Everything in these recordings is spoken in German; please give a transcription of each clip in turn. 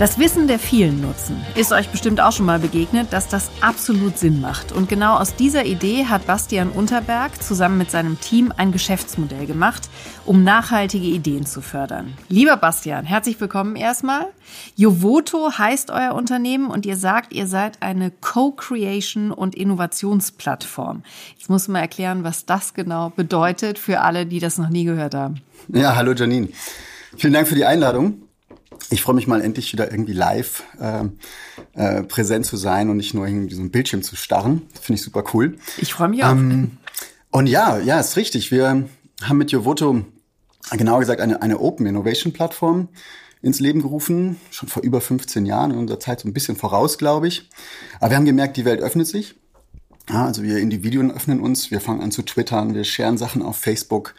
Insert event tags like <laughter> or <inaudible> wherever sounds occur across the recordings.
Das Wissen der vielen nutzen ist euch bestimmt auch schon mal begegnet, dass das absolut Sinn macht. Und genau aus dieser Idee hat Bastian Unterberg zusammen mit seinem Team ein Geschäftsmodell gemacht, um nachhaltige Ideen zu fördern. Lieber Bastian, herzlich willkommen erstmal. Jovoto heißt euer Unternehmen und ihr sagt, ihr seid eine Co-Creation und Innovationsplattform. Jetzt muss man erklären, was das genau bedeutet für alle, die das noch nie gehört haben. Ja, hallo Janine. Vielen Dank für die Einladung ich freue mich mal endlich wieder irgendwie live äh, äh, präsent zu sein und nicht nur irgendwie so ein Bildschirm zu starren. Finde ich super cool. Ich freue mich auch. Ähm, und ja, ja, ist richtig. Wir haben mit Jovoto genauer gesagt eine, eine Open Innovation Plattform ins Leben gerufen, schon vor über 15 Jahren, in unserer Zeit so ein bisschen voraus, glaube ich. Aber wir haben gemerkt, die Welt öffnet sich. Ja, also wir Individuen öffnen uns, wir fangen an zu twittern, wir scheren Sachen auf Facebook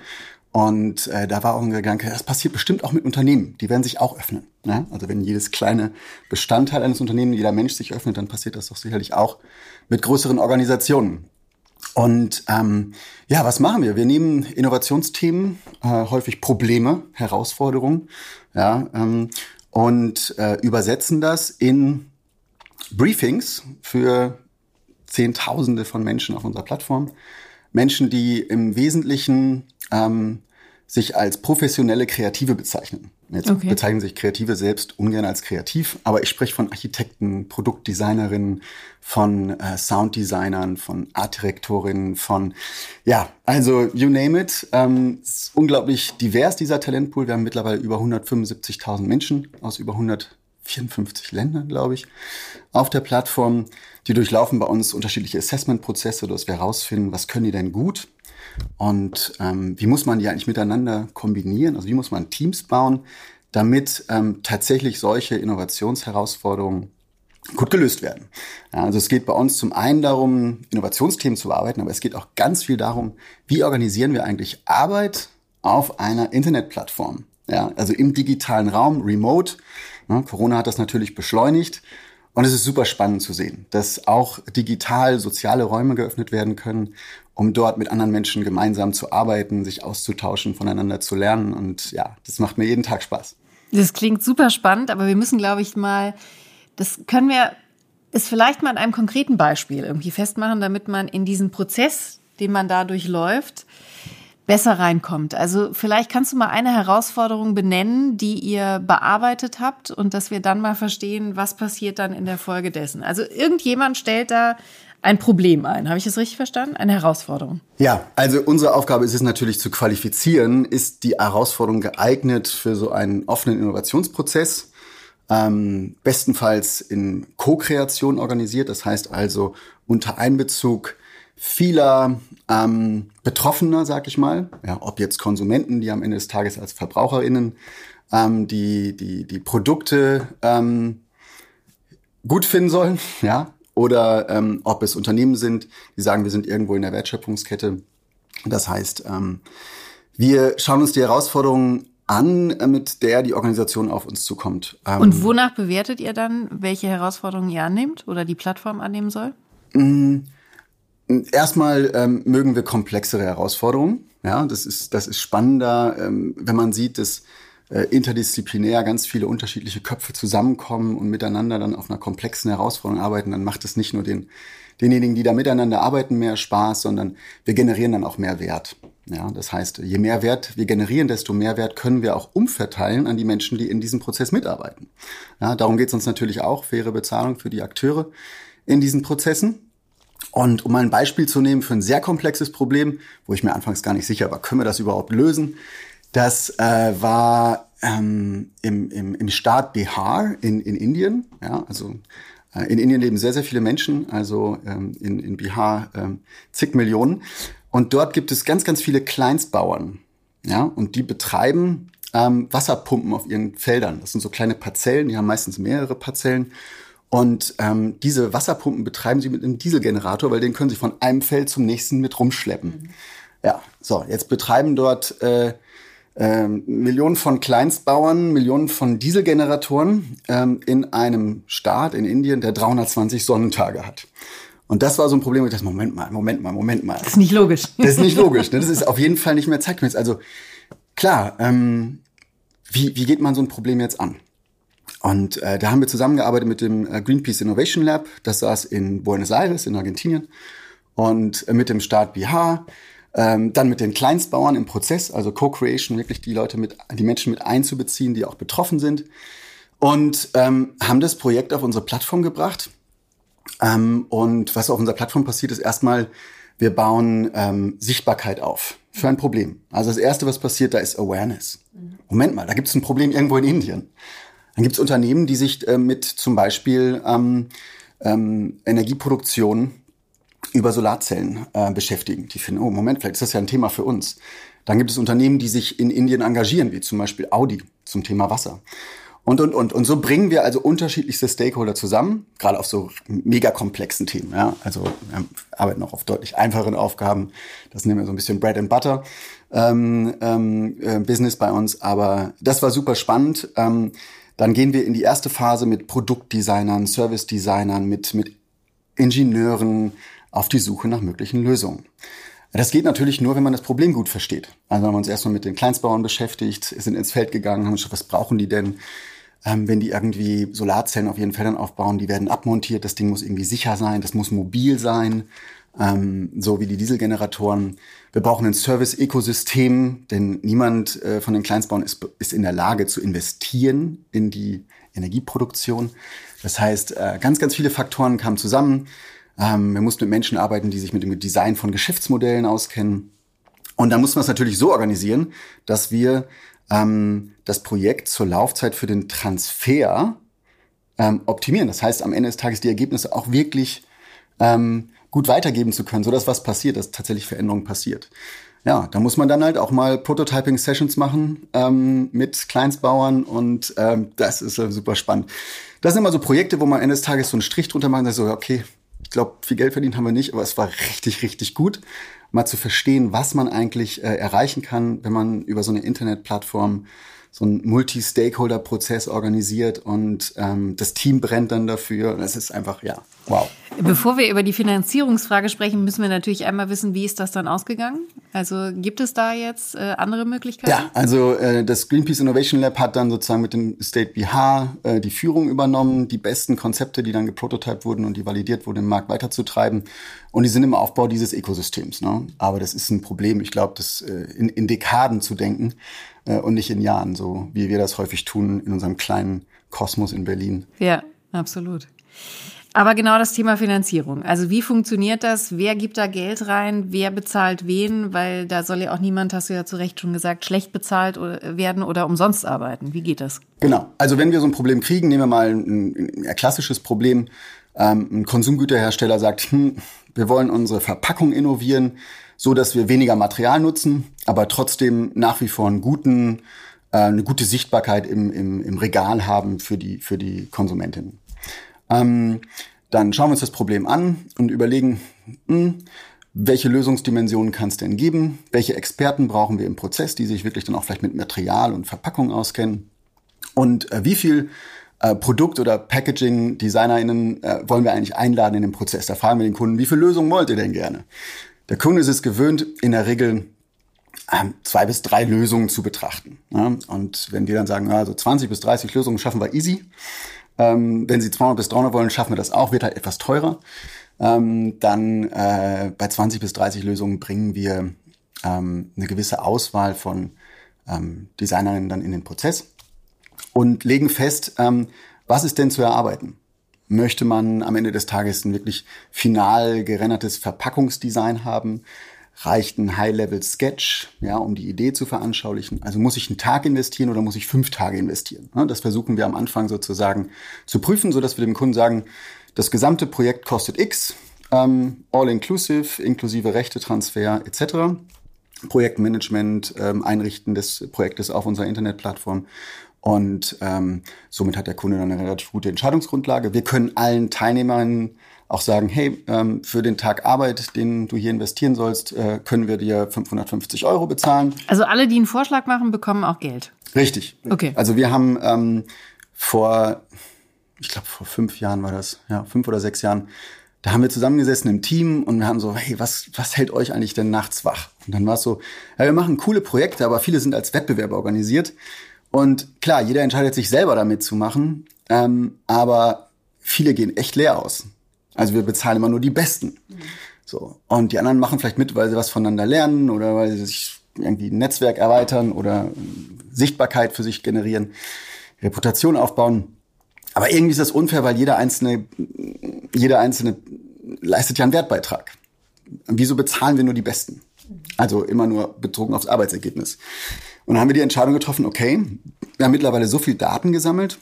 und äh, da war auch ein Gedanke, das passiert bestimmt auch mit Unternehmen. Die werden sich auch öffnen. Ne? Also wenn jedes kleine Bestandteil eines Unternehmens, jeder Mensch sich öffnet, dann passiert das doch sicherlich auch mit größeren Organisationen. Und ähm, ja, was machen wir? Wir nehmen Innovationsthemen, äh, häufig Probleme, Herausforderungen, ja, ähm, und äh, übersetzen das in Briefings für Zehntausende von Menschen auf unserer Plattform. Menschen, die im Wesentlichen ähm, sich als professionelle Kreative bezeichnen. Jetzt okay. bezeichnen sich Kreative selbst ungern als kreativ, aber ich spreche von Architekten, Produktdesignerinnen, von äh, Sounddesignern, von Artdirektorinnen, von ja, also you name it. Ähm, ist unglaublich divers dieser Talentpool. Wir haben mittlerweile über 175.000 Menschen aus über 154 Ländern, glaube ich, auf der Plattform. Die durchlaufen bei uns unterschiedliche Assessment-Prozesse, dass wir herausfinden, was können die denn gut, und ähm, wie muss man die eigentlich miteinander kombinieren? Also wie muss man Teams bauen, damit ähm, tatsächlich solche Innovationsherausforderungen gut gelöst werden. Ja, also es geht bei uns zum einen darum, Innovationsthemen zu bearbeiten, aber es geht auch ganz viel darum, wie organisieren wir eigentlich Arbeit auf einer Internetplattform. Ja, also im digitalen Raum, remote. Ja, Corona hat das natürlich beschleunigt. Und es ist super spannend zu sehen, dass auch digital soziale Räume geöffnet werden können um dort mit anderen Menschen gemeinsam zu arbeiten, sich auszutauschen, voneinander zu lernen. Und ja, das macht mir jeden Tag Spaß. Das klingt super spannend, aber wir müssen, glaube ich, mal, das können wir, ist vielleicht mal an einem konkreten Beispiel irgendwie festmachen, damit man in diesen Prozess, den man da durchläuft, besser reinkommt. Also vielleicht kannst du mal eine Herausforderung benennen, die ihr bearbeitet habt und dass wir dann mal verstehen, was passiert dann in der Folge dessen. Also irgendjemand stellt da ein Problem ein. Habe ich das richtig verstanden? Eine Herausforderung. Ja, also unsere Aufgabe ist es natürlich zu qualifizieren, ist die Herausforderung geeignet für so einen offenen Innovationsprozess, ähm, bestenfalls in Co-Kreation organisiert, das heißt also unter Einbezug vieler ähm, Betroffener, sag ich mal, ja, ob jetzt Konsumenten, die am Ende des Tages als VerbraucherInnen ähm, die, die, die Produkte ähm, gut finden sollen, <laughs> ja, oder ähm, ob es Unternehmen sind, die sagen, wir sind irgendwo in der Wertschöpfungskette. Das heißt, ähm, wir schauen uns die Herausforderungen an, äh, mit der die Organisation auf uns zukommt. Ähm, Und wonach bewertet ihr dann, welche Herausforderungen ihr annehmt oder die Plattform annehmen soll? Erstmal ähm, mögen wir komplexere Herausforderungen. Ja, das ist, das ist spannender, ähm, wenn man sieht, dass äh, interdisziplinär ganz viele unterschiedliche Köpfe zusammenkommen und miteinander dann auf einer komplexen Herausforderung arbeiten, dann macht es nicht nur den, denjenigen, die da miteinander arbeiten, mehr Spaß, sondern wir generieren dann auch mehr Wert. Ja, das heißt, je mehr Wert wir generieren, desto mehr Wert können wir auch umverteilen an die Menschen, die in diesem Prozess mitarbeiten. Ja, darum geht es uns natürlich auch, faire Bezahlung für die Akteure in diesen Prozessen. Und um mal ein Beispiel zu nehmen für ein sehr komplexes Problem, wo ich mir anfangs gar nicht sicher war, können wir das überhaupt lösen, das äh, war ähm, im, im, im Staat Bihar in, in Indien. Ja, also äh, in Indien leben sehr, sehr viele Menschen, also ähm, in, in Bihar ähm, zig Millionen. Und dort gibt es ganz, ganz viele Kleinstbauern. Ja, und die betreiben ähm, Wasserpumpen auf ihren Feldern. Das sind so kleine Parzellen, die haben meistens mehrere Parzellen. Und ähm, diese Wasserpumpen betreiben sie mit einem Dieselgenerator, weil den können sie von einem Feld zum nächsten mit rumschleppen. Mhm. Ja, so, jetzt betreiben dort äh, ähm, Millionen von Kleinstbauern, Millionen von Dieselgeneratoren ähm, in einem Staat in Indien, der 320 Sonnentage hat. Und das war so ein Problem, wo ich dachte, Moment mal, Moment mal, Moment mal. Das ist nicht logisch. Das ist nicht logisch. Ne? Das ist auf jeden Fall nicht mehr zeitgemäß. Also klar, ähm, wie, wie geht man so ein Problem jetzt an? Und äh, da haben wir zusammengearbeitet mit dem äh, Greenpeace Innovation Lab. Das saß in Buenos Aires in Argentinien und äh, mit dem Staat Bihar. Ähm, dann mit den Kleinstbauern im Prozess, also Co-Creation, wirklich die Leute mit, die Menschen mit einzubeziehen, die auch betroffen sind. Und ähm, haben das Projekt auf unsere Plattform gebracht. Ähm, und was auf unserer Plattform passiert, ist erstmal, wir bauen ähm, Sichtbarkeit auf für ein Problem. Also das Erste, was passiert, da ist Awareness. Moment mal, da gibt es ein Problem irgendwo in Indien. Dann gibt es Unternehmen, die sich äh, mit zum Beispiel ähm, ähm, Energieproduktion über Solarzellen äh, beschäftigen. Die finden, oh Moment, vielleicht ist das ja ein Thema für uns. Dann gibt es Unternehmen, die sich in Indien engagieren, wie zum Beispiel Audi zum Thema Wasser. Und, und, und. Und so bringen wir also unterschiedlichste Stakeholder zusammen, gerade auf so mega komplexen Themen. Ja? Also wir arbeiten auch auf deutlich einfacheren Aufgaben. Das nehmen wir so ein bisschen Bread and Butter ähm, ähm, äh, Business bei uns. Aber das war super spannend. Ähm, dann gehen wir in die erste Phase mit Produktdesignern, Service-Designern, mit, mit Ingenieuren auf die Suche nach möglichen Lösungen. Das geht natürlich nur, wenn man das Problem gut versteht. Also haben wir uns erstmal mit den Kleinstbauern beschäftigt, sind ins Feld gegangen, haben geschaut, was brauchen die denn? Ähm, wenn die irgendwie Solarzellen auf ihren Feldern aufbauen, die werden abmontiert, das Ding muss irgendwie sicher sein, das muss mobil sein, ähm, so wie die Dieselgeneratoren. Wir brauchen ein Service-Ökosystem, denn niemand äh, von den Kleinstbauern ist, ist in der Lage zu investieren in die Energieproduktion. Das heißt, äh, ganz, ganz viele Faktoren kamen zusammen. Ähm, wir mussten mit Menschen arbeiten, die sich mit dem Design von Geschäftsmodellen auskennen. Und dann mussten wir es natürlich so organisieren, dass wir ähm, das Projekt zur Laufzeit für den Transfer ähm, optimieren. Das heißt, am Ende des Tages die Ergebnisse auch wirklich ähm, gut weitergeben zu können, sodass was passiert, dass tatsächlich Veränderung passiert. Ja, da muss man dann halt auch mal Prototyping-Sessions machen ähm, mit Kleinstbauern und ähm, das ist äh, super spannend. Das sind immer so Projekte, wo man am Ende des Tages so einen Strich drunter macht und sagt so, okay, ich glaube, viel Geld verdient haben wir nicht, aber es war richtig, richtig gut mal zu verstehen, was man eigentlich äh, erreichen kann, wenn man über so eine Internetplattform so einen Multi-Stakeholder-Prozess organisiert und ähm, das Team brennt dann dafür. Das ist einfach, ja, wow. Bevor wir über die Finanzierungsfrage sprechen, müssen wir natürlich einmal wissen, wie ist das dann ausgegangen? Also gibt es da jetzt äh, andere Möglichkeiten? Ja, also äh, das Greenpeace Innovation Lab hat dann sozusagen mit dem State BH äh, die Führung übernommen, die besten Konzepte, die dann geprototyped wurden und die validiert wurden, im Markt weiterzutreiben. Und die sind im Aufbau dieses Ökosystems. Ne? Aber das ist ein Problem. Ich glaube, das äh, in, in Dekaden zu denken äh, und nicht in Jahren, so wie wir das häufig tun in unserem kleinen Kosmos in Berlin. Ja, absolut. Aber genau das Thema Finanzierung. Also wie funktioniert das? Wer gibt da Geld rein? Wer bezahlt wen? Weil da soll ja auch niemand, hast du ja zu Recht schon gesagt, schlecht bezahlt werden oder umsonst arbeiten. Wie geht das? Genau. Also wenn wir so ein Problem kriegen, nehmen wir mal ein, ein klassisches Problem. Ähm, ein Konsumgüterhersteller sagt, hm, wir wollen unsere Verpackung innovieren so dass wir weniger Material nutzen, aber trotzdem nach wie vor einen guten, äh, eine gute Sichtbarkeit im, im, im Regal haben für die, für die Konsumentinnen. Ähm, dann schauen wir uns das Problem an und überlegen, mh, hm, welche Lösungsdimensionen kann es denn geben? Welche Experten brauchen wir im Prozess, die sich wirklich dann auch vielleicht mit Material und Verpackung auskennen? Und äh, wie viel äh, Produkt- oder Packaging-DesignerInnen äh, wollen wir eigentlich einladen in den Prozess? Da fragen wir den Kunden, wie viele Lösungen wollt ihr denn gerne? Der Kunde ist es gewöhnt, in der Regel ähm, zwei bis drei Lösungen zu betrachten. Und wenn wir dann sagen, also 20 bis 30 Lösungen schaffen wir easy, ähm, wenn Sie 200 bis 300 wollen, schaffen wir das auch, wird halt etwas teurer. Ähm, dann äh, bei 20 bis 30 Lösungen bringen wir eine gewisse Auswahl von Designerinnen dann in den Prozess und legen fest, was ist denn zu erarbeiten? Möchte man am Ende des Tages ein wirklich final gerendertes Verpackungsdesign haben? Reicht ein High-Level-Sketch, ja, um die Idee zu veranschaulichen? Also muss ich einen Tag investieren oder muss ich fünf Tage investieren? Das versuchen wir am Anfang sozusagen zu prüfen, so dass wir dem Kunden sagen, das gesamte Projekt kostet X, ähm, all-inclusive, inklusive Rechtetransfer etc. Projektmanagement, ähm, Einrichten des Projektes auf unserer Internetplattform und ähm, somit hat der Kunde dann eine relativ gute Entscheidungsgrundlage. Wir können allen Teilnehmern auch sagen, hey, ähm, für den Tag Arbeit, den du hier investieren sollst, äh, können wir dir 550 Euro bezahlen. Also alle, die einen Vorschlag machen, bekommen auch Geld. Richtig. Okay. Also wir haben ähm, vor, ich glaube vor fünf Jahren war das, ja, fünf oder sechs Jahren, da haben wir zusammengesessen im Team und wir haben so, hey, was, was hält euch eigentlich denn nachts wach? Und dann war es so, ja, wir machen coole Projekte, aber viele sind als Wettbewerb organisiert. Und klar, jeder entscheidet sich selber damit zu machen, ähm, aber viele gehen echt leer aus. Also wir bezahlen immer nur die Besten. So. Und die anderen machen vielleicht mit, weil sie was voneinander lernen oder weil sie sich irgendwie ein Netzwerk erweitern oder Sichtbarkeit für sich generieren, Reputation aufbauen. Aber irgendwie ist das unfair, weil jeder einzelne, jeder einzelne leistet ja einen Wertbeitrag. Wieso bezahlen wir nur die Besten? Also immer nur bezogen aufs Arbeitsergebnis. Und dann haben wir die Entscheidung getroffen, okay, wir haben mittlerweile so viel Daten gesammelt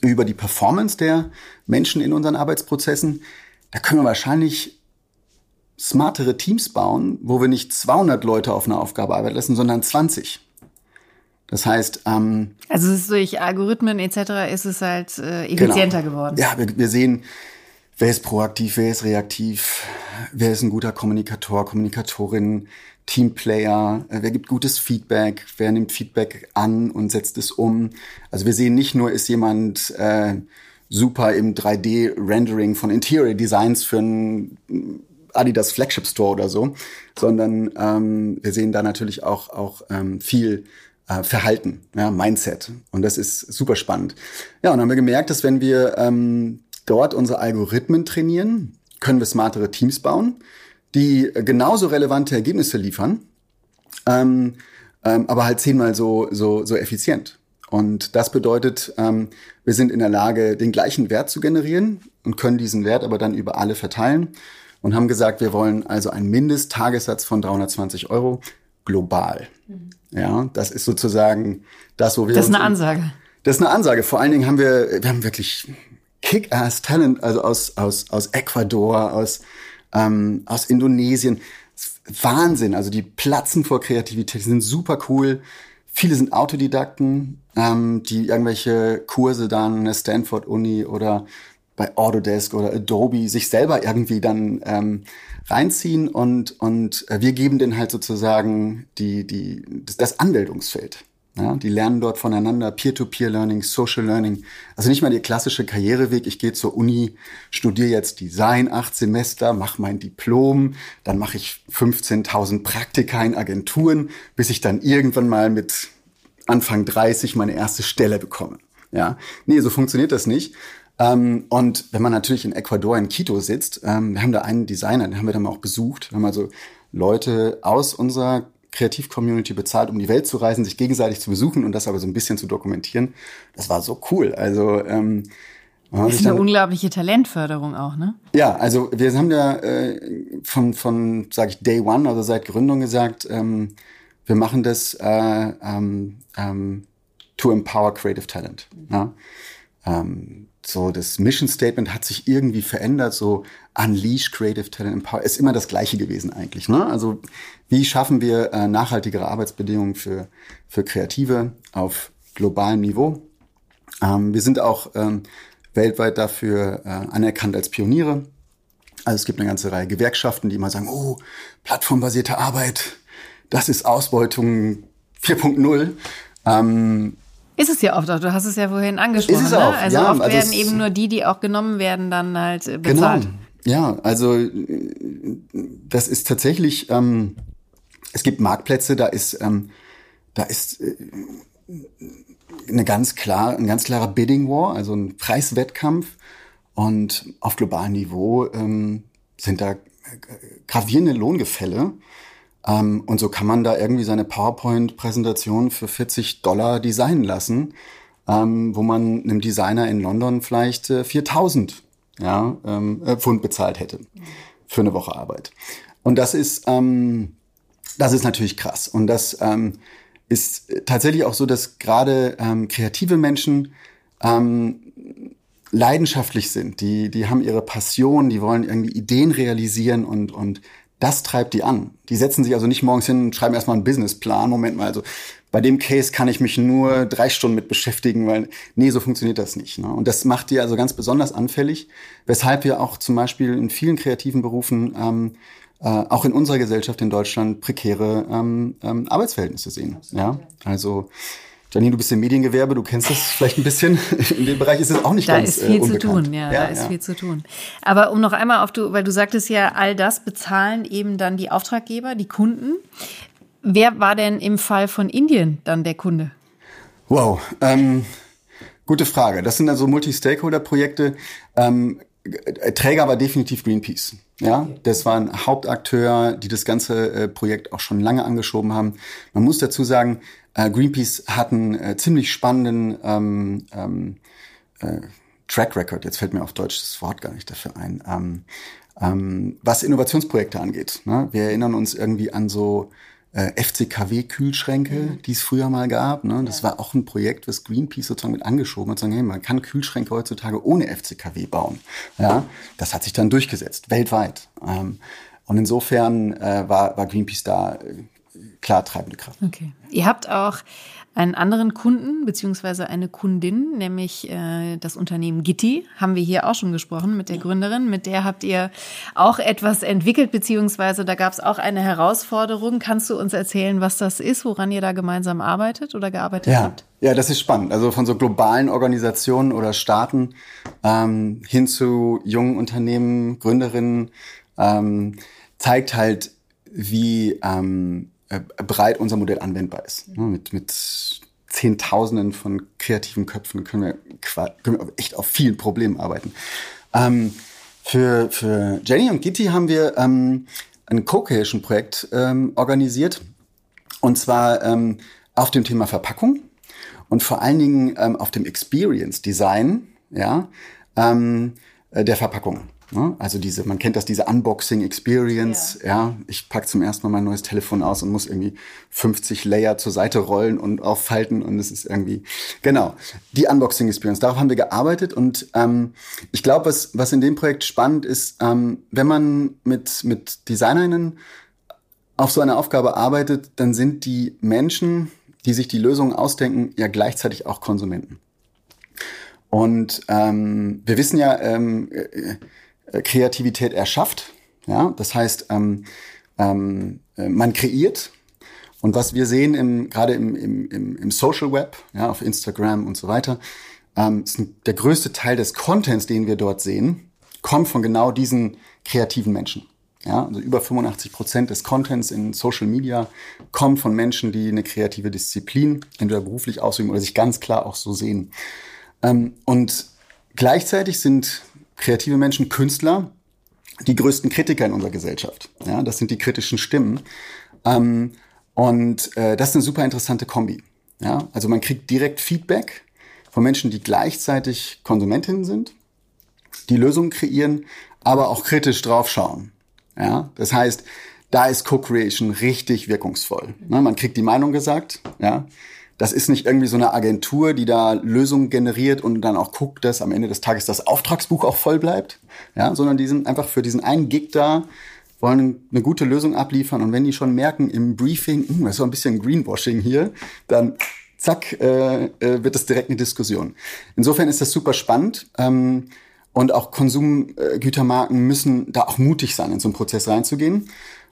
über die Performance der Menschen in unseren Arbeitsprozessen. Da können wir wahrscheinlich smartere Teams bauen, wo wir nicht 200 Leute auf einer Aufgabe arbeiten lassen, sondern 20. Das heißt, ähm, also durch Algorithmen etc. ist es halt äh, effizienter genau. geworden. Ja, wir, wir sehen, wer ist proaktiv, wer ist reaktiv, wer ist ein guter Kommunikator, Kommunikatorin, Teamplayer, äh, wer gibt gutes Feedback, wer nimmt Feedback an und setzt es um. Also wir sehen nicht nur, ist jemand äh, super im 3D-Rendering von Interior Designs für ein Adidas Flagship Store oder so, sondern ähm, wir sehen da natürlich auch, auch ähm, viel äh, Verhalten, ja, Mindset. Und das ist super spannend. Ja, und dann haben wir gemerkt, dass wenn wir ähm, dort unsere Algorithmen trainieren, können wir smartere Teams bauen, die genauso relevante Ergebnisse liefern, ähm, ähm, aber halt zehnmal so, so, so effizient. Und das bedeutet, ähm, wir sind in der Lage, den gleichen Wert zu generieren und können diesen Wert aber dann über alle verteilen und haben gesagt, wir wollen also einen Mindesttagessatz von 320 Euro global. Mhm. Ja, das ist sozusagen das, wo wir. Das ist eine Ansage. Das ist eine Ansage. Vor allen Dingen haben wir, wir haben wirklich Kick-Ass-Talent, also aus, aus, aus Ecuador, aus, ähm, aus Indonesien. Wahnsinn. Also die platzen vor Kreativität, die sind super cool. Viele sind Autodidakten, ähm, die irgendwelche Kurse dann, eine Stanford-Uni oder bei Autodesk oder Adobe sich selber irgendwie dann ähm, reinziehen und, und äh, wir geben denen halt sozusagen die, die, das Anmeldungsfeld. Ja, die lernen dort voneinander, Peer-to-Peer-Learning, Social Learning. Also nicht mal der klassische Karriereweg, ich gehe zur Uni, studiere jetzt Design acht Semester, mache mein Diplom, dann mache ich 15.000 Praktika in Agenturen, bis ich dann irgendwann mal mit Anfang 30 meine erste Stelle bekomme. Ja, nee, so funktioniert das nicht. Ähm, und wenn man natürlich in Ecuador in Quito sitzt, ähm, wir haben da einen Designer, den haben wir dann mal auch besucht. Wir haben also Leute aus unserer Kreativ-Community bezahlt, um die Welt zu reisen, sich gegenseitig zu besuchen und das aber so ein bisschen zu dokumentieren. Das war so cool. Also ähm, das ist eine dann, unglaubliche Talentförderung auch, ne? Ja, also wir haben ja äh, von, von sage ich, Day One, also seit Gründung gesagt, ähm, wir machen das äh, ähm, ähm, to empower creative talent. Ja? Ähm, so das Mission Statement hat sich irgendwie verändert, so Unleash Creative Talent Empower ist immer das gleiche gewesen eigentlich. Ne? Also wie schaffen wir äh, nachhaltigere Arbeitsbedingungen für, für Kreative auf globalem Niveau? Ähm, wir sind auch ähm, weltweit dafür äh, anerkannt als Pioniere. Also es gibt eine ganze Reihe Gewerkschaften, die immer sagen, oh, plattformbasierte Arbeit, das ist Ausbeutung 4.0. Ähm, ist es ja oft auch, du hast es ja vorhin angesprochen. Ist es auch, ne? Also ja, oft also werden eben nur die, die auch genommen werden, dann halt äh, bezahlt. Genau. Ja, also das ist tatsächlich, ähm, es gibt Marktplätze, da ist, ähm, da ist äh, eine ganz klar, ein ganz klarer Bidding War, also ein Preiswettkampf. Und auf globalem Niveau ähm, sind da gravierende Lohngefälle. Ähm, und so kann man da irgendwie seine PowerPoint-Präsentation für 40 Dollar designen lassen, ähm, wo man einem Designer in London vielleicht äh, 4000 ja, ähm, äh, Pfund bezahlt hätte für eine Woche Arbeit. Und das ist, ähm, das ist natürlich krass. Und das ähm, ist tatsächlich auch so, dass gerade ähm, kreative Menschen ähm, leidenschaftlich sind. Die, die haben ihre Passion, die wollen irgendwie Ideen realisieren und, und das treibt die an. Die setzen sich also nicht morgens hin und schreiben erstmal einen Businessplan. Moment mal, also bei dem Case kann ich mich nur drei Stunden mit beschäftigen, weil nee, so funktioniert das nicht. Ne? Und das macht die also ganz besonders anfällig, weshalb wir auch zum Beispiel in vielen kreativen Berufen ähm, äh, auch in unserer Gesellschaft in Deutschland prekäre ähm, ähm, Arbeitsverhältnisse sehen. Ja, also Janine, du bist im Mediengewerbe, du kennst das vielleicht ein bisschen. In dem Bereich ist es auch nicht da ganz Da ist viel äh, zu tun, ja, ja da ist ja. viel zu tun. Aber um noch einmal auf du, weil du sagtest ja, all das bezahlen eben dann die Auftraggeber, die Kunden. Wer war denn im Fall von Indien dann der Kunde? Wow, ähm, gute Frage. Das sind also Multi-Stakeholder-Projekte. Ähm, Träger war definitiv Greenpeace. Ja, das waren Hauptakteur, die das ganze äh, Projekt auch schon lange angeschoben haben. Man muss dazu sagen, äh, Greenpeace hat einen äh, ziemlich spannenden ähm, ähm, äh, Track Record. Jetzt fällt mir auf Deutsch das Wort gar nicht dafür ein. Ähm, ähm, was Innovationsprojekte angeht. Ne? Wir erinnern uns irgendwie an so äh, FCKW-Kühlschränke, mhm. die es früher mal gab. Ne? Das ja. war auch ein Projekt, was Greenpeace sozusagen mit angeschoben hat. Sagen, hey, man kann Kühlschränke heutzutage ohne FCKW bauen. Ja, das hat sich dann durchgesetzt, weltweit. Ähm, und insofern äh, war, war Greenpeace da äh, klar treibende Kraft. Okay. Ihr habt auch einen anderen Kunden beziehungsweise eine Kundin, nämlich äh, das Unternehmen Gitti, haben wir hier auch schon gesprochen mit der Gründerin. Mit der habt ihr auch etwas entwickelt, beziehungsweise da gab es auch eine Herausforderung. Kannst du uns erzählen, was das ist, woran ihr da gemeinsam arbeitet oder gearbeitet ja. habt? Ja, das ist spannend. Also von so globalen Organisationen oder Staaten ähm, hin zu jungen Unternehmen, Gründerinnen, ähm, zeigt halt, wie ähm, äh, breit unser Modell anwendbar ist. Mhm. Mit, mit Zehntausenden von kreativen Köpfen können wir, können wir echt auf vielen Problemen arbeiten. Ähm, für, für Jenny und Gitti haben wir ähm, ein Co-Creation-Projekt ähm, organisiert. Und zwar ähm, auf dem Thema Verpackung und vor allen Dingen ähm, auf dem Experience Design ja, ähm, äh, der Verpackung. Ne? Also diese, man kennt das, diese Unboxing Experience. Ja. ja, ich pack zum ersten Mal mein neues Telefon aus und muss irgendwie 50 Layer zur Seite rollen und auffalten und es ist irgendwie genau die Unboxing Experience. Darauf haben wir gearbeitet und ähm, ich glaube, was was in dem Projekt spannend ist, ähm, wenn man mit mit Designerinnen auf so eine Aufgabe arbeitet, dann sind die Menschen, die sich die Lösungen ausdenken, ja gleichzeitig auch Konsumenten. Und ähm, wir wissen ja, ähm, äh, äh, Kreativität erschafft. Ja, das heißt, ähm, ähm, äh, man kreiert. Und was wir sehen im, gerade im, im, im Social Web, ja, auf Instagram und so weiter, ähm, ist der größte Teil des Contents, den wir dort sehen, kommt von genau diesen kreativen Menschen. Ja, also über 85 Prozent des Contents in Social Media kommt von Menschen, die eine kreative Disziplin entweder beruflich ausüben oder sich ganz klar auch so sehen. Ähm, und gleichzeitig sind kreative Menschen, Künstler, die größten Kritiker in unserer Gesellschaft. Ja, das sind die kritischen Stimmen. Ähm, und äh, das ist eine super interessante Kombi. Ja, also man kriegt direkt Feedback von Menschen, die gleichzeitig Konsumentinnen sind, die Lösungen kreieren, aber auch kritisch draufschauen. Ja, das heißt, da ist Co-Creation richtig wirkungsvoll. Ne, man kriegt die Meinung gesagt, ja, das ist nicht irgendwie so eine Agentur, die da Lösungen generiert und dann auch guckt, dass am Ende des Tages das Auftragsbuch auch voll bleibt, ja, sondern die sind einfach für diesen einen Gig da, wollen eine gute Lösung abliefern und wenn die schon merken im Briefing, hm, das ist so ein bisschen Greenwashing hier, dann zack, äh, äh, wird das direkt eine Diskussion. Insofern ist das super spannend. Ähm, und auch Konsumgütermarken müssen da auch mutig sein, in so einen Prozess reinzugehen.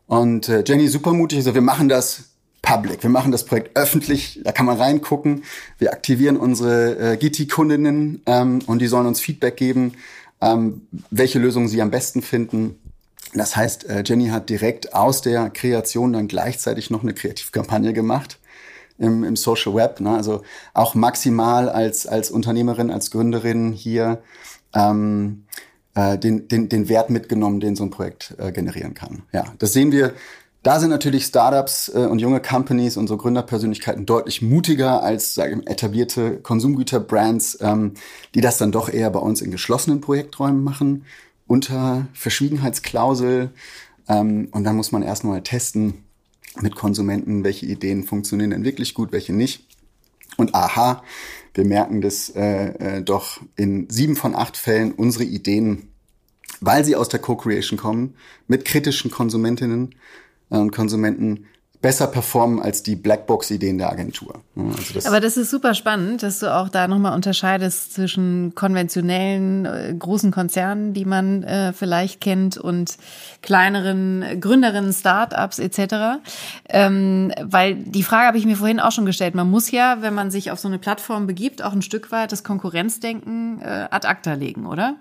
Und äh, Jenny super mutig, also wir machen das public. Wir machen das Projekt öffentlich, da kann man reingucken. Wir aktivieren unsere äh, GT-Kundinnen ähm, und die sollen uns Feedback geben, ähm, welche Lösungen sie am besten finden. Das heißt, äh, Jenny hat direkt aus der Kreation dann gleichzeitig noch eine Kreativkampagne gemacht im, im Social Web. Ne? Also auch maximal als, als Unternehmerin, als Gründerin hier ähm, äh, den, den, den Wert mitgenommen, den so ein Projekt äh, generieren kann. Ja, das sehen wir da sind natürlich Startups äh, und junge Companies und so Gründerpersönlichkeiten deutlich mutiger als sage etablierte Konsumgüterbrands, ähm, die das dann doch eher bei uns in geschlossenen Projekträumen machen, unter Verschwiegenheitsklausel. Ähm, und dann muss man erstmal testen mit Konsumenten, welche Ideen funktionieren denn wirklich gut, welche nicht. Und aha, wir merken, dass äh, äh, doch in sieben von acht Fällen unsere Ideen weil sie aus der Co-Creation kommen, mit kritischen Konsumentinnen und Konsumenten besser performen als die Blackbox-Ideen der Agentur. Also das Aber das ist super spannend, dass du auch da nochmal unterscheidest zwischen konventionellen äh, großen Konzernen, die man äh, vielleicht kennt, und kleineren Gründerinnen, Start-ups etc. Ähm, weil die Frage habe ich mir vorhin auch schon gestellt. Man muss ja, wenn man sich auf so eine Plattform begibt, auch ein Stück weit das Konkurrenzdenken äh, ad acta legen, oder?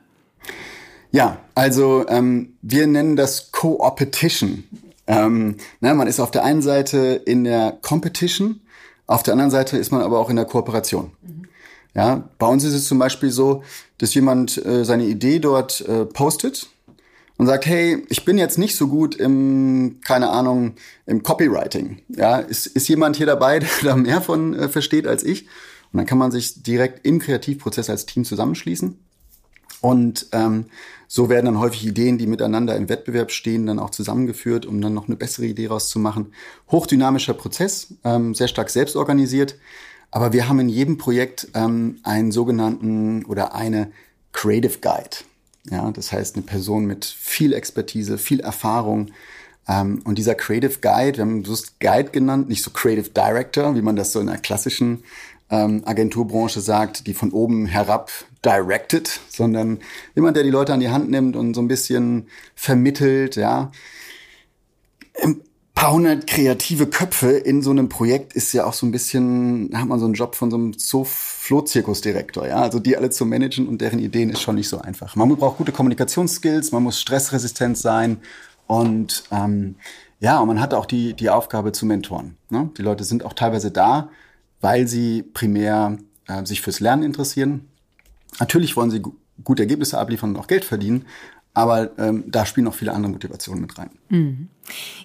Ja, also ähm, wir nennen das Co-Opetition. Ähm, na, man ist auf der einen Seite in der Competition, auf der anderen Seite ist man aber auch in der Kooperation. Mhm. Ja, bei uns ist es zum Beispiel so, dass jemand äh, seine Idee dort äh, postet und sagt, hey, ich bin jetzt nicht so gut im, keine Ahnung, im Copywriting. Ja, ist, ist jemand hier dabei, <laughs> der da mehr von äh, versteht als ich? Und dann kann man sich direkt im Kreativprozess als Team zusammenschließen und ähm, so werden dann häufig Ideen, die miteinander im Wettbewerb stehen, dann auch zusammengeführt, um dann noch eine bessere Idee rauszumachen. Hochdynamischer Prozess, ähm, sehr stark selbst organisiert. Aber wir haben in jedem Projekt ähm, einen sogenannten oder eine Creative Guide. Ja, das heißt eine Person mit viel Expertise, viel Erfahrung. Ähm, und dieser Creative Guide, wir haben es Guide genannt, nicht so Creative Director, wie man das so in einer klassischen ähm, Agenturbranche sagt, die von oben herab directed, sondern jemand, der die Leute an die Hand nimmt und so ein bisschen vermittelt, ja. Ein paar hundert kreative Köpfe in so einem Projekt ist ja auch so ein bisschen, hat man so einen Job von so einem Zoo-Flohzirkusdirektor, ja. Also die alle zu managen und deren Ideen ist schon nicht so einfach. Man braucht gute Kommunikationsskills, man muss stressresistent sein und ähm, ja, und man hat auch die, die Aufgabe zu mentoren. Ne? Die Leute sind auch teilweise da, weil sie primär äh, sich fürs Lernen interessieren. Natürlich wollen sie gute Ergebnisse abliefern und auch Geld verdienen, aber ähm, da spielen auch viele andere Motivationen mit rein. Mhm.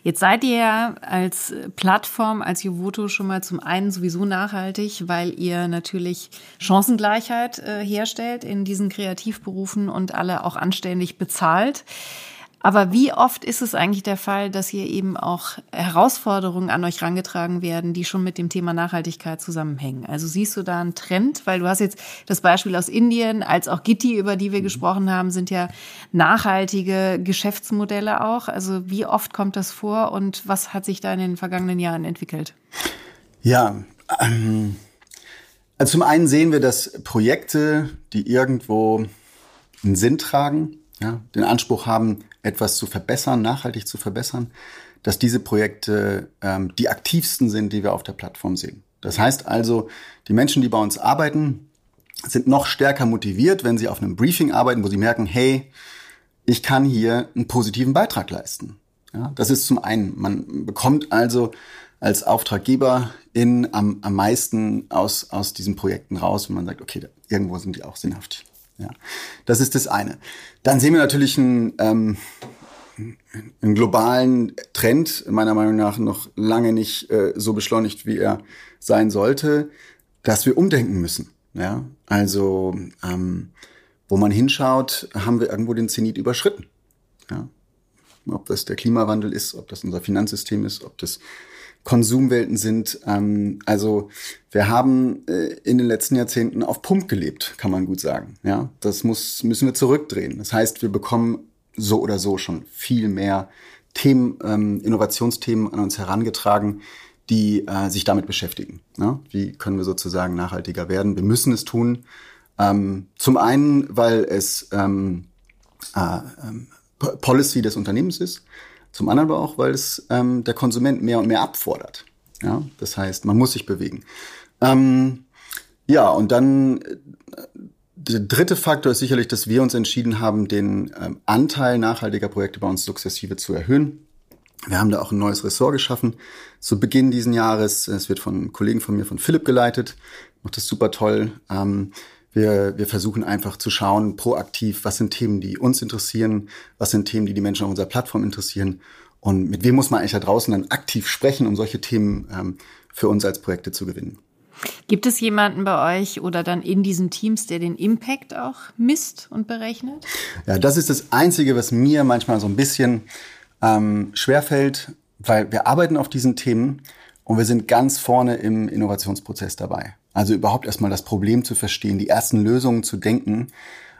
Jetzt seid ihr ja als Plattform, als Juvoto schon mal zum einen sowieso nachhaltig, weil ihr natürlich Chancengleichheit äh, herstellt in diesen Kreativberufen und alle auch anständig bezahlt. Aber wie oft ist es eigentlich der Fall, dass hier eben auch Herausforderungen an euch rangetragen werden, die schon mit dem Thema Nachhaltigkeit zusammenhängen? Also siehst du da einen Trend? Weil du hast jetzt das Beispiel aus Indien, als auch Gitti, über die wir mhm. gesprochen haben, sind ja nachhaltige Geschäftsmodelle auch. Also wie oft kommt das vor und was hat sich da in den vergangenen Jahren entwickelt? Ja, ähm, also zum einen sehen wir, dass Projekte, die irgendwo einen Sinn tragen, ja, den Anspruch haben, etwas zu verbessern, nachhaltig zu verbessern, dass diese Projekte ähm, die aktivsten sind, die wir auf der Plattform sehen. Das heißt also, die Menschen, die bei uns arbeiten, sind noch stärker motiviert, wenn sie auf einem Briefing arbeiten, wo sie merken, hey, ich kann hier einen positiven Beitrag leisten. Ja, das ist zum einen, man bekommt also als Auftraggeber in am, am meisten aus, aus diesen Projekten raus, wenn man sagt, okay, irgendwo sind die auch sinnhaft. Ja, das ist das eine. Dann sehen wir natürlich einen, ähm, einen globalen Trend, meiner Meinung nach noch lange nicht äh, so beschleunigt, wie er sein sollte, dass wir umdenken müssen. Ja, also ähm, wo man hinschaut, haben wir irgendwo den Zenit überschritten. Ja, ob das der Klimawandel ist, ob das unser Finanzsystem ist, ob das Konsumwelten sind. Ähm, also wir haben äh, in den letzten Jahrzehnten auf Pump gelebt, kann man gut sagen. Ja, das muss müssen wir zurückdrehen. Das heißt, wir bekommen so oder so schon viel mehr Themen, ähm, Innovationsthemen an uns herangetragen, die äh, sich damit beschäftigen. Ja? Wie können wir sozusagen nachhaltiger werden? Wir müssen es tun. Ähm, zum einen, weil es ähm, äh, ähm, Policy des Unternehmens ist. Zum anderen aber auch, weil es ähm, der Konsument mehr und mehr abfordert. Ja, das heißt, man muss sich bewegen. Ähm, ja, und dann äh, der dritte Faktor ist sicherlich, dass wir uns entschieden haben, den ähm, Anteil nachhaltiger Projekte bei uns sukzessive zu erhöhen. Wir haben da auch ein neues Ressort geschaffen zu Beginn diesen Jahres. Es wird von Kollegen von mir, von Philipp, geleitet. Macht das super toll. Ähm, wir, wir versuchen einfach zu schauen, proaktiv, was sind Themen, die uns interessieren, was sind Themen, die die Menschen auf unserer Plattform interessieren und mit wem muss man eigentlich da draußen dann aktiv sprechen, um solche Themen ähm, für uns als Projekte zu gewinnen. Gibt es jemanden bei euch oder dann in diesen Teams, der den Impact auch misst und berechnet? Ja, das ist das Einzige, was mir manchmal so ein bisschen ähm, schwerfällt, weil wir arbeiten auf diesen Themen und wir sind ganz vorne im Innovationsprozess dabei. Also überhaupt erstmal das Problem zu verstehen, die ersten Lösungen zu denken.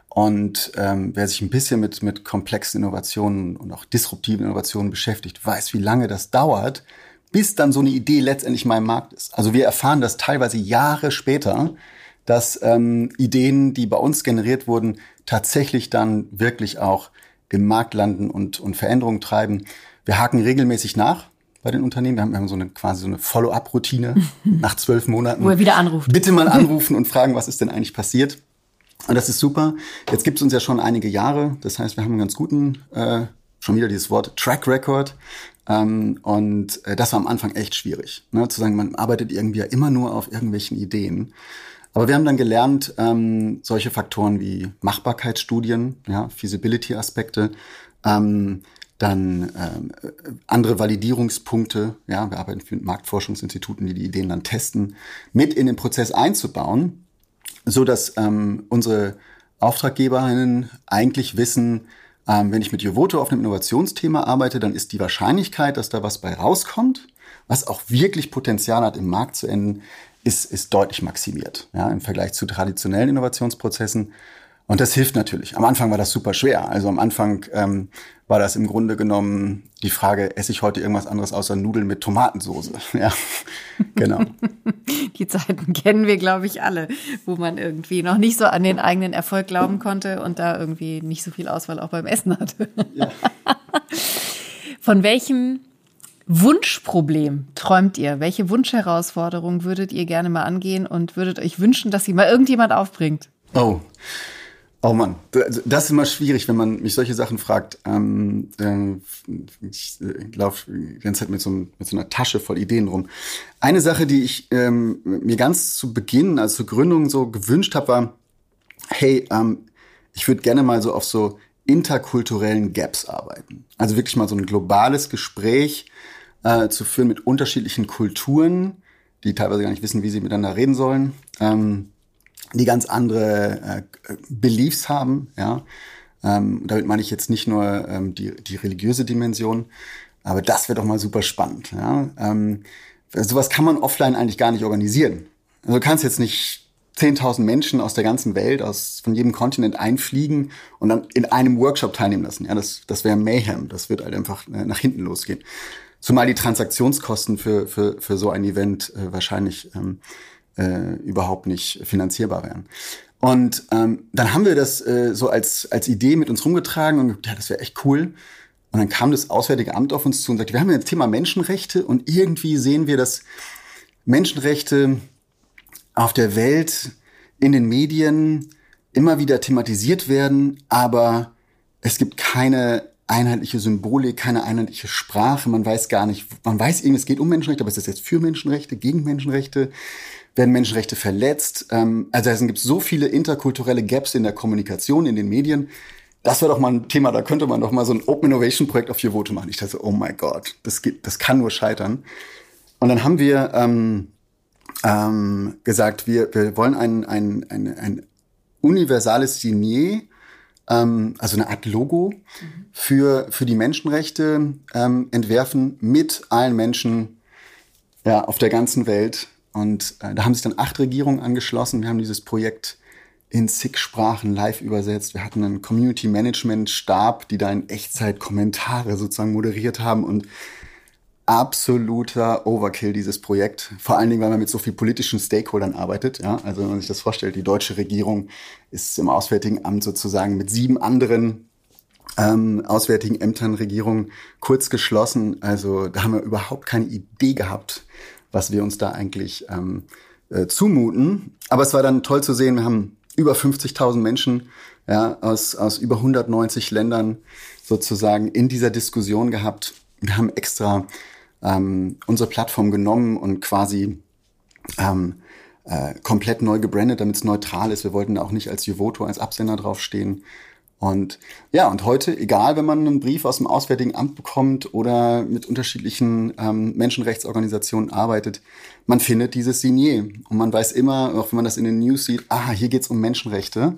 Und ähm, wer sich ein bisschen mit, mit komplexen Innovationen und auch disruptiven Innovationen beschäftigt, weiß, wie lange das dauert, bis dann so eine Idee letztendlich mal im Markt ist. Also wir erfahren das teilweise Jahre später, dass ähm, Ideen, die bei uns generiert wurden, tatsächlich dann wirklich auch im Markt landen und, und Veränderungen treiben. Wir haken regelmäßig nach bei den Unternehmen. Wir haben, wir haben so eine quasi so eine Follow-up-Routine <laughs> nach zwölf Monaten. Wo er wieder anruft. Bitte mal <laughs> anrufen und fragen, was ist denn eigentlich passiert. Und das ist super. Jetzt gibt es uns ja schon einige Jahre. Das heißt, wir haben einen ganz guten, äh, schon wieder dieses Wort, Track Record. Ähm, und äh, das war am Anfang echt schwierig, ne? zu sagen, man arbeitet irgendwie ja immer nur auf irgendwelchen Ideen. Aber wir haben dann gelernt, ähm, solche Faktoren wie Machbarkeitsstudien, ja, Feasibility-Aspekte, ähm, dann ähm, andere Validierungspunkte, ja, wir arbeiten mit Marktforschungsinstituten, die die Ideen dann testen, mit in den Prozess einzubauen, so dass ähm, unsere Auftraggeberinnen eigentlich wissen, ähm, wenn ich mit Jovoto auf einem Innovationsthema arbeite, dann ist die Wahrscheinlichkeit, dass da was bei rauskommt, was auch wirklich Potenzial hat, im Markt zu enden, ist, ist deutlich maximiert ja, im Vergleich zu traditionellen Innovationsprozessen. Und das hilft natürlich. Am Anfang war das super schwer. Also am Anfang ähm, war das im Grunde genommen die Frage, esse ich heute irgendwas anderes außer Nudeln mit Tomatensoße? <laughs> Ja, genau. <laughs> Die Zeiten kennen wir, glaube ich, alle, wo man irgendwie noch nicht so an den eigenen Erfolg glauben konnte und da irgendwie nicht so viel Auswahl auch beim Essen hatte. Ja. <laughs> Von welchem Wunschproblem träumt ihr? Welche Wunschherausforderung würdet ihr gerne mal angehen und würdet euch wünschen, dass sie mal irgendjemand aufbringt? Oh. Oh Mann, das ist immer schwierig, wenn man mich solche Sachen fragt. Ähm, äh, ich äh, laufe die ganze Zeit mit so, mit so, einer Tasche voll Ideen rum. Eine Sache, die ich ähm, mir ganz zu Beginn, also zur Gründung so gewünscht habe, war, hey, ähm, ich würde gerne mal so auf so interkulturellen Gaps arbeiten. Also wirklich mal so ein globales Gespräch äh, zu führen mit unterschiedlichen Kulturen, die teilweise gar nicht wissen, wie sie miteinander reden sollen. Ähm, die ganz andere äh, Beliefs haben, ja. Ähm, damit meine ich jetzt nicht nur ähm, die, die religiöse Dimension, aber das wäre doch mal super spannend. Ja? Ähm, sowas kann man offline eigentlich gar nicht organisieren. Also du kannst jetzt nicht 10.000 Menschen aus der ganzen Welt, aus von jedem Kontinent einfliegen und dann in einem Workshop teilnehmen lassen. Ja, das, das wäre Mayhem. Das wird halt einfach äh, nach hinten losgehen. Zumal die Transaktionskosten für, für, für so ein Event äh, wahrscheinlich ähm, äh, überhaupt nicht finanzierbar wären. Und ähm, dann haben wir das äh, so als, als Idee mit uns rumgetragen und ja, das wäre echt cool. Und dann kam das Auswärtige Amt auf uns zu und sagte, wir haben das Thema Menschenrechte und irgendwie sehen wir, dass Menschenrechte auf der Welt in den Medien immer wieder thematisiert werden, aber es gibt keine einheitliche Symbolik, keine einheitliche Sprache. Man weiß gar nicht, man weiß irgendwie, es geht um Menschenrechte, aber ist das jetzt für Menschenrechte, gegen Menschenrechte? Werden Menschenrechte verletzt. Ähm, also es gibt so viele interkulturelle Gaps in der Kommunikation, in den Medien. Das wäre doch mal ein Thema, da könnte man doch mal so ein Open Innovation Projekt auf Vote machen. Ich dachte oh my God, das, geht, das kann nur scheitern. Und dann haben wir ähm, ähm, gesagt, wir, wir wollen ein, ein, ein, ein universales Signier, ähm, also eine Art Logo für, für die Menschenrechte ähm, entwerfen mit allen Menschen ja, auf der ganzen Welt, und äh, da haben sich dann acht Regierungen angeschlossen. Wir haben dieses Projekt in zig Sprachen live übersetzt. Wir hatten einen Community Management Stab, die da in Echtzeit Kommentare sozusagen moderiert haben und absoluter Overkill dieses Projekt. Vor allen Dingen, weil man mit so viel politischen Stakeholdern arbeitet. Ja, also wenn man sich das vorstellt, die deutsche Regierung ist im Auswärtigen Amt sozusagen mit sieben anderen ähm, Auswärtigen Ämtern, Regierungen kurz geschlossen. Also da haben wir überhaupt keine Idee gehabt, was wir uns da eigentlich ähm, äh, zumuten. Aber es war dann toll zu sehen, wir haben über 50.000 Menschen ja, aus, aus über 190 Ländern sozusagen in dieser Diskussion gehabt. Wir haben extra ähm, unsere Plattform genommen und quasi ähm, äh, komplett neu gebrandet, damit es neutral ist. Wir wollten da auch nicht als Juvoto, als Absender draufstehen. Und ja, und heute, egal, wenn man einen Brief aus dem Auswärtigen Amt bekommt oder mit unterschiedlichen ähm, Menschenrechtsorganisationen arbeitet, man findet dieses Signier. Und man weiß immer, auch wenn man das in den News sieht, ah, hier geht's um Menschenrechte.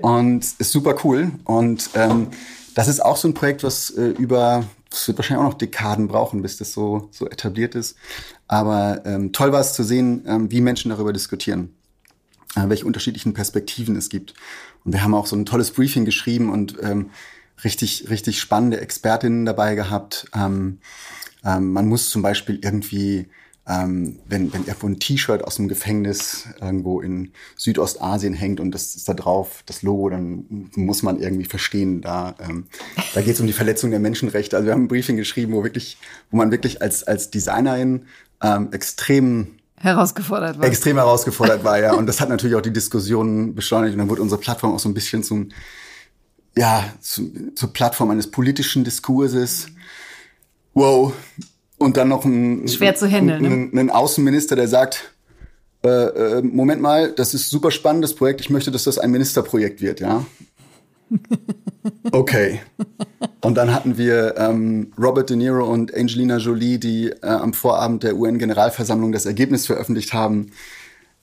Und ist super cool. Und ähm, das ist auch so ein Projekt, was äh, über, es wird wahrscheinlich auch noch Dekaden brauchen, bis das so, so etabliert ist. Aber ähm, toll war es zu sehen, ähm, wie Menschen darüber diskutieren. äh, welche unterschiedlichen Perspektiven es gibt. Und wir haben auch so ein tolles Briefing geschrieben und ähm, richtig, richtig spannende Expertinnen dabei gehabt. Ähm, ähm, man muss zum Beispiel irgendwie ähm, wenn, wenn irgendwo ein T-Shirt aus dem Gefängnis irgendwo in Südostasien hängt und das ist da drauf, das Logo, dann muss man irgendwie verstehen, da, ähm, da geht es um die Verletzung der Menschenrechte. Also wir haben ein Briefing geschrieben, wo wirklich, wo man wirklich als, als Designerin ähm, extrem herausgefordert war. Extrem herausgefordert war, ja. <laughs> Und das hat natürlich auch die Diskussion beschleunigt. Und dann wurde unsere Plattform auch so ein bisschen zum, ja, zu, zur Plattform eines politischen Diskurses. Wow, und dann noch ein, Schwer zu handeln, ein, ne? ein Außenminister, der sagt, äh, äh, Moment mal, das ist super spannendes Projekt, ich möchte, dass das ein Ministerprojekt wird, ja. <laughs> Okay. Und dann hatten wir ähm, Robert De Niro und Angelina Jolie, die äh, am Vorabend der UN-Generalversammlung das Ergebnis veröffentlicht haben,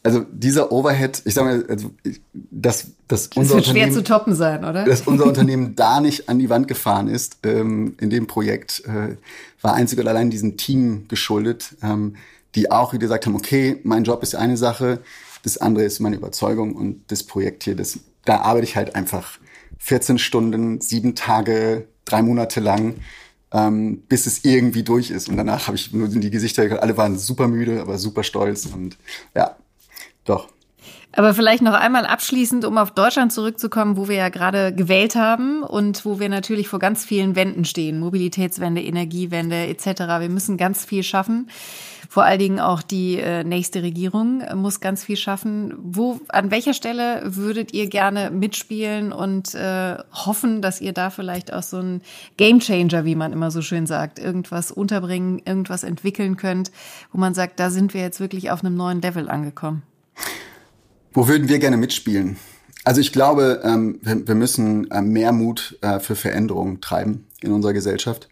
also dieser Overhead, ich sag mal, also das, das, das unser wird schwer zu toppen sein, oder? Dass unser Unternehmen da nicht an die Wand gefahren ist ähm, in dem Projekt, äh, war einzig und allein diesem Team geschuldet, ähm, die auch wieder gesagt haben, okay, mein Job ist eine Sache, das andere ist meine Überzeugung und das Projekt hier, das, da arbeite ich halt einfach 14 Stunden, sieben Tage, drei Monate lang, ähm, bis es irgendwie durch ist. Und danach habe ich nur in die Gesichter gehört, alle waren super müde, aber super stolz und ja, doch. Aber vielleicht noch einmal abschließend, um auf Deutschland zurückzukommen, wo wir ja gerade gewählt haben und wo wir natürlich vor ganz vielen Wänden stehen. Mobilitätswende, Energiewende etc. Wir müssen ganz viel schaffen. Vor allen Dingen auch die äh, nächste Regierung muss ganz viel schaffen. Wo, an welcher Stelle würdet ihr gerne mitspielen und äh, hoffen, dass ihr da vielleicht auch so ein Gamechanger, wie man immer so schön sagt, irgendwas unterbringen, irgendwas entwickeln könnt, wo man sagt, da sind wir jetzt wirklich auf einem neuen Level angekommen? Wo würden wir gerne mitspielen? Also ich glaube, ähm, wir, wir, müssen äh, mehr Mut äh, für Veränderungen treiben in unserer Gesellschaft.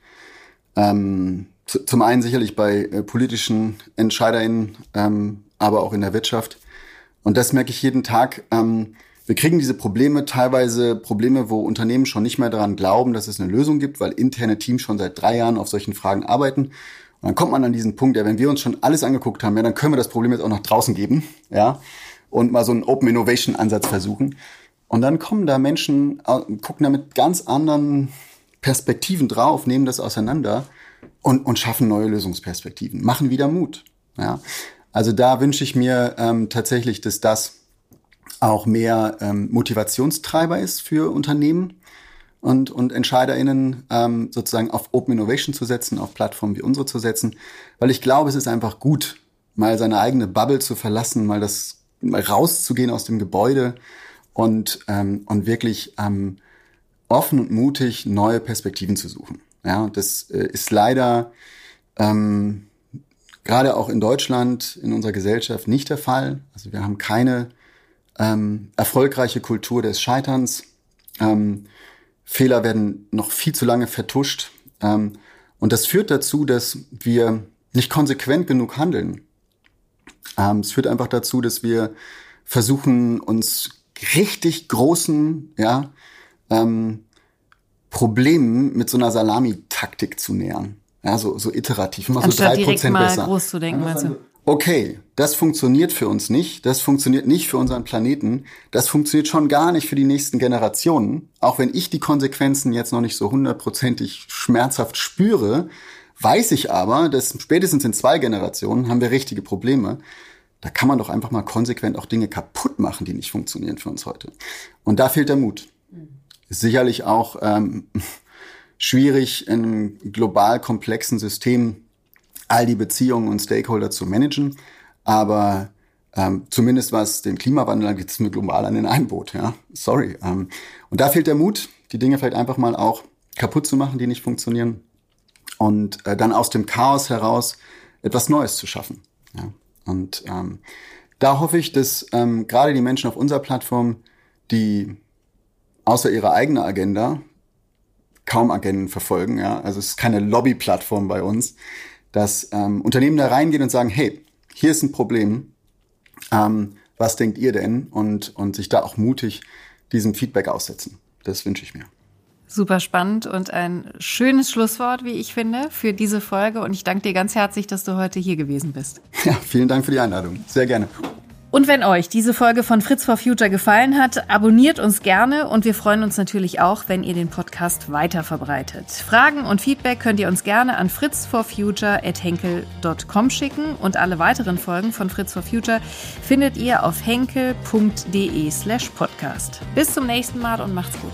Ähm, zum einen sicherlich bei äh, politischen EntscheiderInnen, ähm, aber auch in der Wirtschaft. Und das merke ich jeden Tag. Ähm, wir kriegen diese Probleme, teilweise Probleme, wo Unternehmen schon nicht mehr daran glauben, dass es eine Lösung gibt, weil interne Teams schon seit drei Jahren auf solchen Fragen arbeiten. Und dann kommt man an diesen Punkt, ja, wenn wir uns schon alles angeguckt haben, ja, dann können wir das Problem jetzt auch nach draußen geben, ja und mal so einen Open Innovation Ansatz versuchen. Und dann kommen da Menschen, gucken da mit ganz anderen Perspektiven drauf, nehmen das auseinander und, und schaffen neue Lösungsperspektiven, machen wieder Mut. Ja. Also da wünsche ich mir ähm, tatsächlich, dass das auch mehr ähm, Motivationstreiber ist für Unternehmen und, und EntscheiderInnen ähm, sozusagen auf Open Innovation zu setzen, auf Plattformen wie unsere zu setzen, weil ich glaube, es ist einfach gut, mal seine eigene Bubble zu verlassen, mal das rauszugehen aus dem Gebäude und, ähm, und wirklich ähm, offen und mutig neue Perspektiven zu suchen. Ja, das äh, ist leider ähm, gerade auch in Deutschland, in unserer Gesellschaft nicht der Fall. Also wir haben keine ähm, erfolgreiche Kultur des Scheiterns. Ähm, Fehler werden noch viel zu lange vertuscht. Ähm, und das führt dazu, dass wir nicht konsequent genug handeln. Ähm, es führt einfach dazu, dass wir versuchen, uns richtig großen ja, ähm, Problemen mit so einer Salamitaktik zu nähern. Ja, so, so iterativ, immer Anstatt so drei Prozent besser. groß zu denken, meinst du? Okay, das funktioniert für uns nicht, das funktioniert nicht für unseren Planeten, das funktioniert schon gar nicht für die nächsten Generationen. Auch wenn ich die Konsequenzen jetzt noch nicht so hundertprozentig schmerzhaft spüre, weiß ich aber, dass spätestens in zwei Generationen haben wir richtige Probleme. Da kann man doch einfach mal konsequent auch Dinge kaputt machen, die nicht funktionieren für uns heute. Und da fehlt der Mut. Ist sicherlich auch ähm, <laughs> schwierig, in einem global komplexen System all die Beziehungen und Stakeholder zu managen. Aber ähm, zumindest was den Klimawandel angeht, ist mir global an den Einboot. Ja? Sorry. Ähm, und da fehlt der Mut, die Dinge vielleicht einfach mal auch kaputt zu machen, die nicht funktionieren. Und äh, dann aus dem Chaos heraus etwas Neues zu schaffen. Ja? Und ähm, da hoffe ich, dass ähm, gerade die Menschen auf unserer Plattform, die außer ihrer eigenen Agenda kaum Agenden verfolgen, ja, also es ist keine Lobbyplattform bei uns, dass ähm, Unternehmen da reingehen und sagen, hey, hier ist ein Problem, ähm, was denkt ihr denn? Und, und sich da auch mutig diesem Feedback aussetzen. Das wünsche ich mir. Super spannend und ein schönes Schlusswort, wie ich finde, für diese Folge. Und ich danke dir ganz herzlich, dass du heute hier gewesen bist. Ja, vielen Dank für die Einladung. Sehr gerne. Und wenn euch diese Folge von Fritz for Future gefallen hat, abonniert uns gerne und wir freuen uns natürlich auch, wenn ihr den Podcast weiter verbreitet. Fragen und Feedback könnt ihr uns gerne an fritzforfuture@henkel.com schicken und alle weiteren Folgen von Fritz for Future findet ihr auf henkel.de/podcast. Bis zum nächsten Mal und macht's gut.